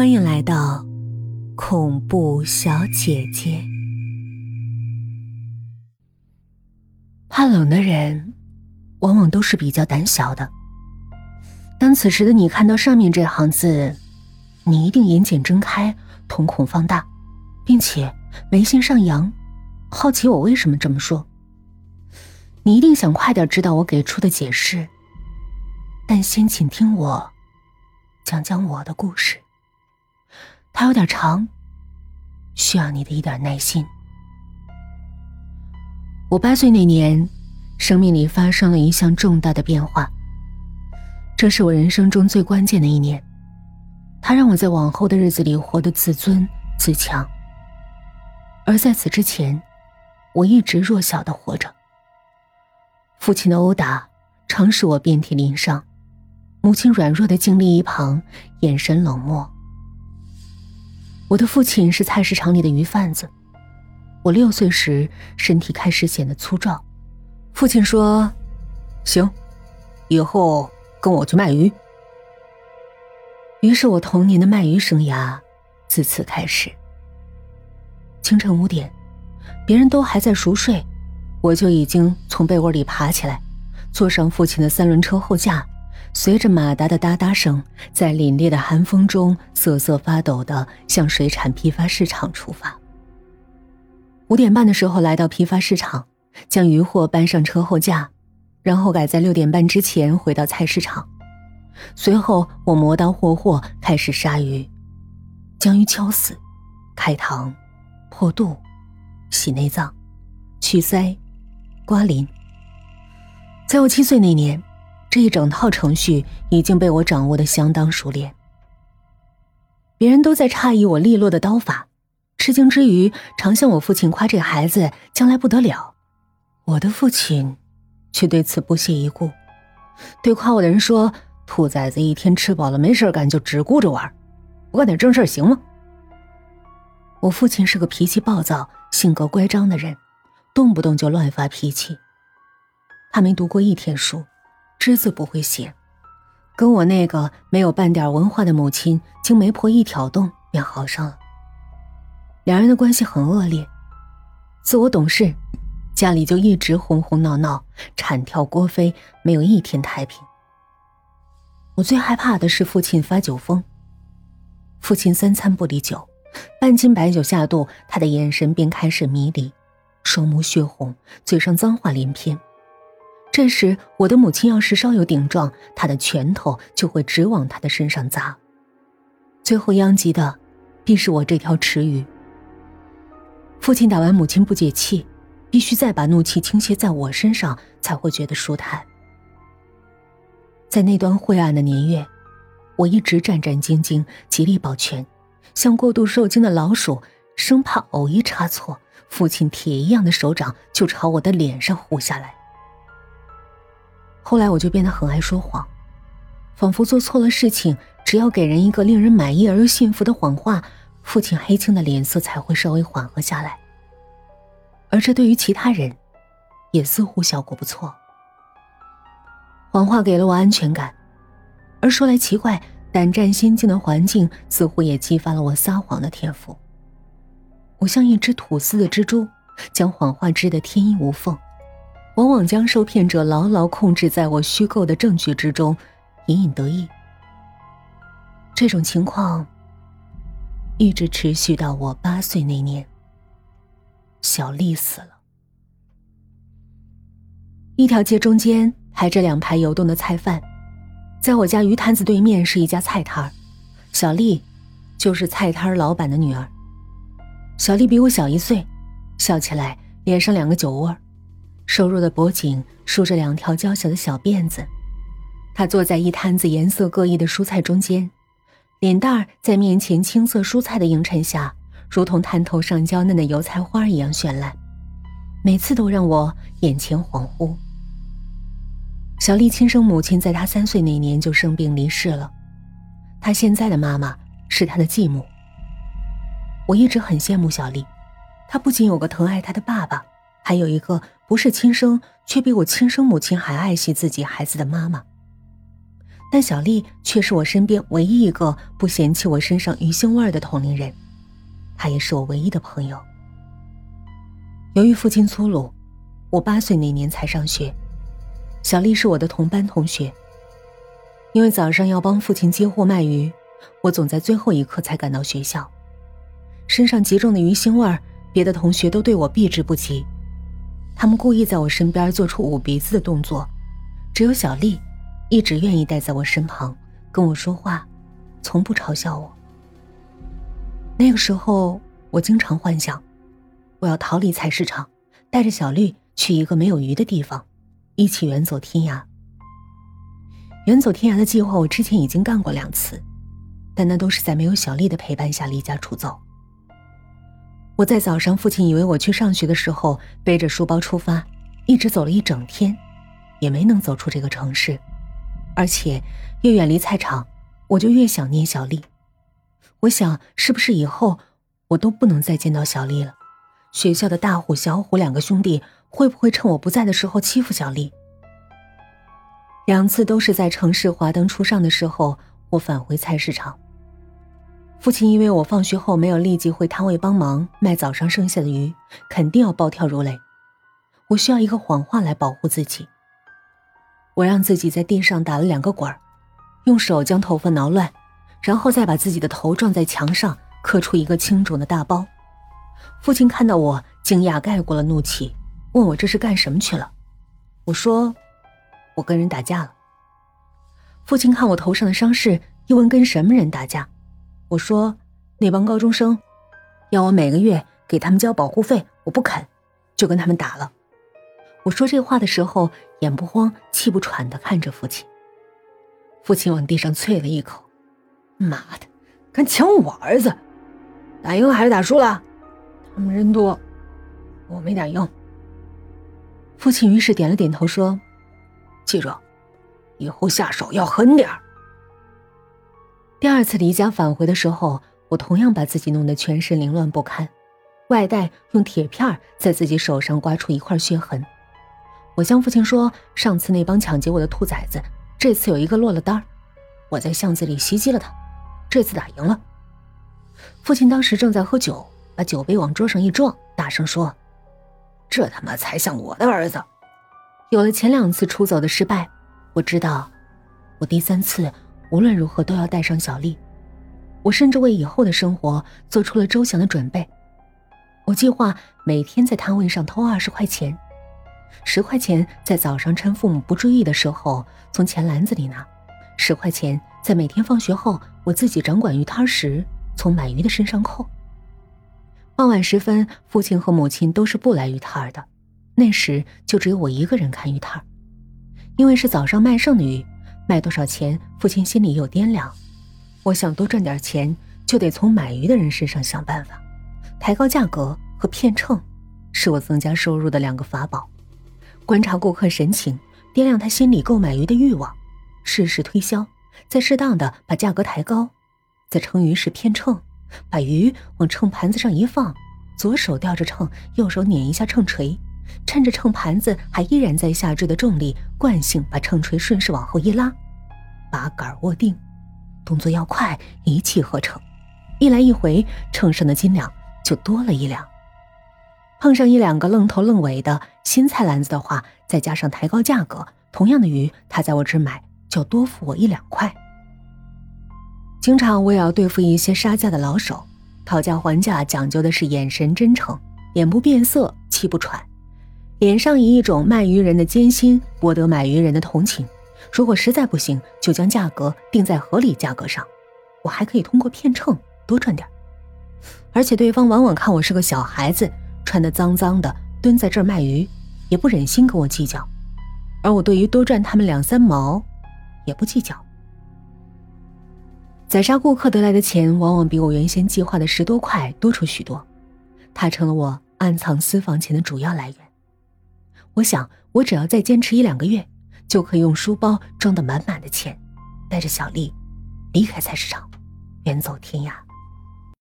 欢迎来到恐怖小姐姐。怕冷的人，往往都是比较胆小的。当此时的你看到上面这行字，你一定眼睑睁开，瞳孔放大，并且眉心上扬，好奇我为什么这么说。你一定想快点知道我给出的解释，但先请听我讲讲我的故事。它有点长，需要你的一点耐心。我八岁那年，生命里发生了一项重大的变化。这是我人生中最关键的一年，它让我在往后的日子里活得自尊自强。而在此之前，我一直弱小的活着。父亲的殴打常使我遍体鳞伤，母亲软弱的静立一旁，眼神冷漠。我的父亲是菜市场里的鱼贩子。我六岁时，身体开始显得粗壮。父亲说：“行，以后跟我去卖鱼。”于是我童年的卖鱼生涯自此开始。清晨五点，别人都还在熟睡，我就已经从被窝里爬起来，坐上父亲的三轮车后架。随着马达的哒哒声，在凛冽的寒风中瑟瑟发抖的向水产批发市场出发。五点半的时候来到批发市场，将鱼货搬上车后架，然后赶在六点半之前回到菜市场。随后我磨刀霍霍开始杀鱼，将鱼敲死，开膛，破肚，洗内脏，去鳃，刮鳞。在我七岁那年。这一整套程序已经被我掌握的相当熟练。别人都在诧异我利落的刀法，吃惊之余，常向我父亲夸这孩子将来不得了。我的父亲却对此不屑一顾，对夸我的人说：“兔崽子一天吃饱了没事干，就只顾着玩，不干点正事行吗？”我父亲是个脾气暴躁、性格乖张的人，动不动就乱发脾气。他没读过一天书。只字不会写，跟我那个没有半点文化的母亲经媒婆一挑动便好上了。两人的关系很恶劣，自我懂事，家里就一直哄哄闹闹，铲跳锅飞，没有一天太平。我最害怕的是父亲发酒疯。父亲三餐不离酒，半斤白酒下肚，他的眼神便开始迷离，双目血红，嘴上脏话连篇。这时，我的母亲要是稍有顶撞，他的拳头就会直往他的身上砸。最后殃及的，必是我这条池鱼。父亲打完母亲不解气，必须再把怒气倾泻在我身上，才会觉得舒坦。在那段晦暗的年月，我一直战战兢兢，极力保全，像过度受惊的老鼠，生怕偶一差错，父亲铁一样的手掌就朝我的脸上呼下来。后来我就变得很爱说谎，仿佛做错了事情，只要给人一个令人满意而又幸福的谎话，父亲黑青的脸色才会稍微缓和下来。而这对于其他人，也似乎效果不错。谎话给了我安全感，而说来奇怪，胆战心惊的环境似乎也激发了我撒谎的天赋。我像一只吐丝的蜘蛛，将谎话织得天衣无缝。往往将受骗者牢牢控制在我虚构的证据之中，隐隐得意。这种情况一直持续到我八岁那年。小丽死了。一条街中间排着两排游动的菜贩，在我家鱼摊子对面是一家菜摊儿，小丽就是菜摊老板的女儿。小丽比我小一岁，笑起来脸上两个酒窝。瘦弱的脖颈梳着两条娇小的小辫子，他坐在一摊子颜色各异的蔬菜中间，脸蛋儿在面前青色蔬菜的映衬下，如同滩头上娇嫩的油菜花一样绚烂，每次都让我眼前恍惚。小丽亲生母亲在她三岁那年就生病离世了，她现在的妈妈是她的继母。我一直很羡慕小丽，她不仅有个疼爱她的爸爸。还有一个不是亲生，却比我亲生母亲还爱惜自己孩子的妈妈。但小丽却是我身边唯一一个不嫌弃我身上鱼腥味的同龄人，她也是我唯一的朋友。由于父亲粗鲁，我八岁那年才上学，小丽是我的同班同学。因为早上要帮父亲接货卖鱼，我总在最后一刻才赶到学校，身上极重的鱼腥味，别的同学都对我避之不及，他们故意在我身边做出捂鼻子的动作，只有小丽。一直愿意待在我身旁，跟我说话，从不嘲笑我。那个时候，我经常幻想，我要逃离菜市场，带着小绿去一个没有鱼的地方，一起远走天涯。远走天涯的计划，我之前已经干过两次，但那都是在没有小丽的陪伴下离家出走。我在早上，父亲以为我去上学的时候，背着书包出发，一直走了一整天，也没能走出这个城市。而且，越远离菜场，我就越想念小丽。我想，是不是以后我都不能再见到小丽了？学校的大虎、小虎两个兄弟会不会趁我不在的时候欺负小丽？两次都是在城市华灯初上的时候，我返回菜市场。父亲因为我放学后没有立即回摊位帮忙卖早上剩下的鱼，肯定要暴跳如雷。我需要一个谎话来保护自己。我让自己在地上打了两个滚，用手将头发挠乱，然后再把自己的头撞在墙上，磕出一个青肿的大包。父亲看到我，惊讶盖过了怒气，问我这是干什么去了。我说：“我跟人打架了。”父亲看我头上的伤势，又问跟什么人打架。我说：“那帮高中生，要我每个月给他们交保护费，我不肯，就跟他们打了。”我说这话的时候，眼不慌、气不喘的看着父亲。父亲往地上啐了一口：“妈的，敢抢我儿子！打赢了还是打输了？他们人多，我没打赢。”父亲于是点了点头，说：“记住，以后下手要狠点儿。”第二次离家返回的时候，我同样把自己弄得全身凌乱不堪，外带用铁片在自己手上刮出一块血痕。我向父亲说：“上次那帮抢劫我的兔崽子，这次有一个落了单。我在巷子里袭击了他，这次打赢了。”父亲当时正在喝酒，把酒杯往桌上一撞，大声说：“这他妈才像我的儿子！”有了前两次出走的失败，我知道，我第三次无论如何都要带上小丽。我甚至为以后的生活做出了周详的准备。我计划每天在摊位上偷二十块钱。十块钱在早上趁父母不注意的时候从钱篮子里拿，十块钱在每天放学后我自己掌管鱼摊时从买鱼的身上扣。傍晚时分，父亲和母亲都是不来鱼摊的，那时就只有我一个人看鱼摊因为是早上卖剩的鱼，卖多少钱，父亲心里有掂量。我想多赚点钱，就得从买鱼的人身上想办法，抬高价格和骗秤，是我增加收入的两个法宝。观察顾客神情，掂量他心里购买鱼的欲望，适时推销，再适当的把价格抬高，在称鱼时偏秤，把鱼往秤盘子上一放，左手吊着秤，右手捻一下秤锤，趁着秤盘子还依然在下坠的重力，惯性把秤锤顺势往后一拉，把杆握定，动作要快，一气呵成，一来一回，秤上的斤两就多了一两。碰上一两个愣头愣尾的新菜篮子的话，再加上抬高价格，同样的鱼他在我这买就多付我一两块。经常我也要对付一些杀价的老手，讨价还价讲究的是眼神真诚，脸不变色，气不喘，脸上以一种卖鱼人的艰辛博得买鱼人的同情。如果实在不行，就将价格定在合理价格上，我还可以通过骗秤多赚点。而且对方往往看我是个小孩子。穿得脏脏的，蹲在这儿卖鱼，也不忍心跟我计较，而我对于多赚他们两三毛，也不计较。宰杀顾客得来的钱，往往比我原先计划的十多块多出许多，它成了我暗藏私房钱的主要来源。我想，我只要再坚持一两个月，就可以用书包装得满满的钱，带着小丽离开菜市场，远走天涯。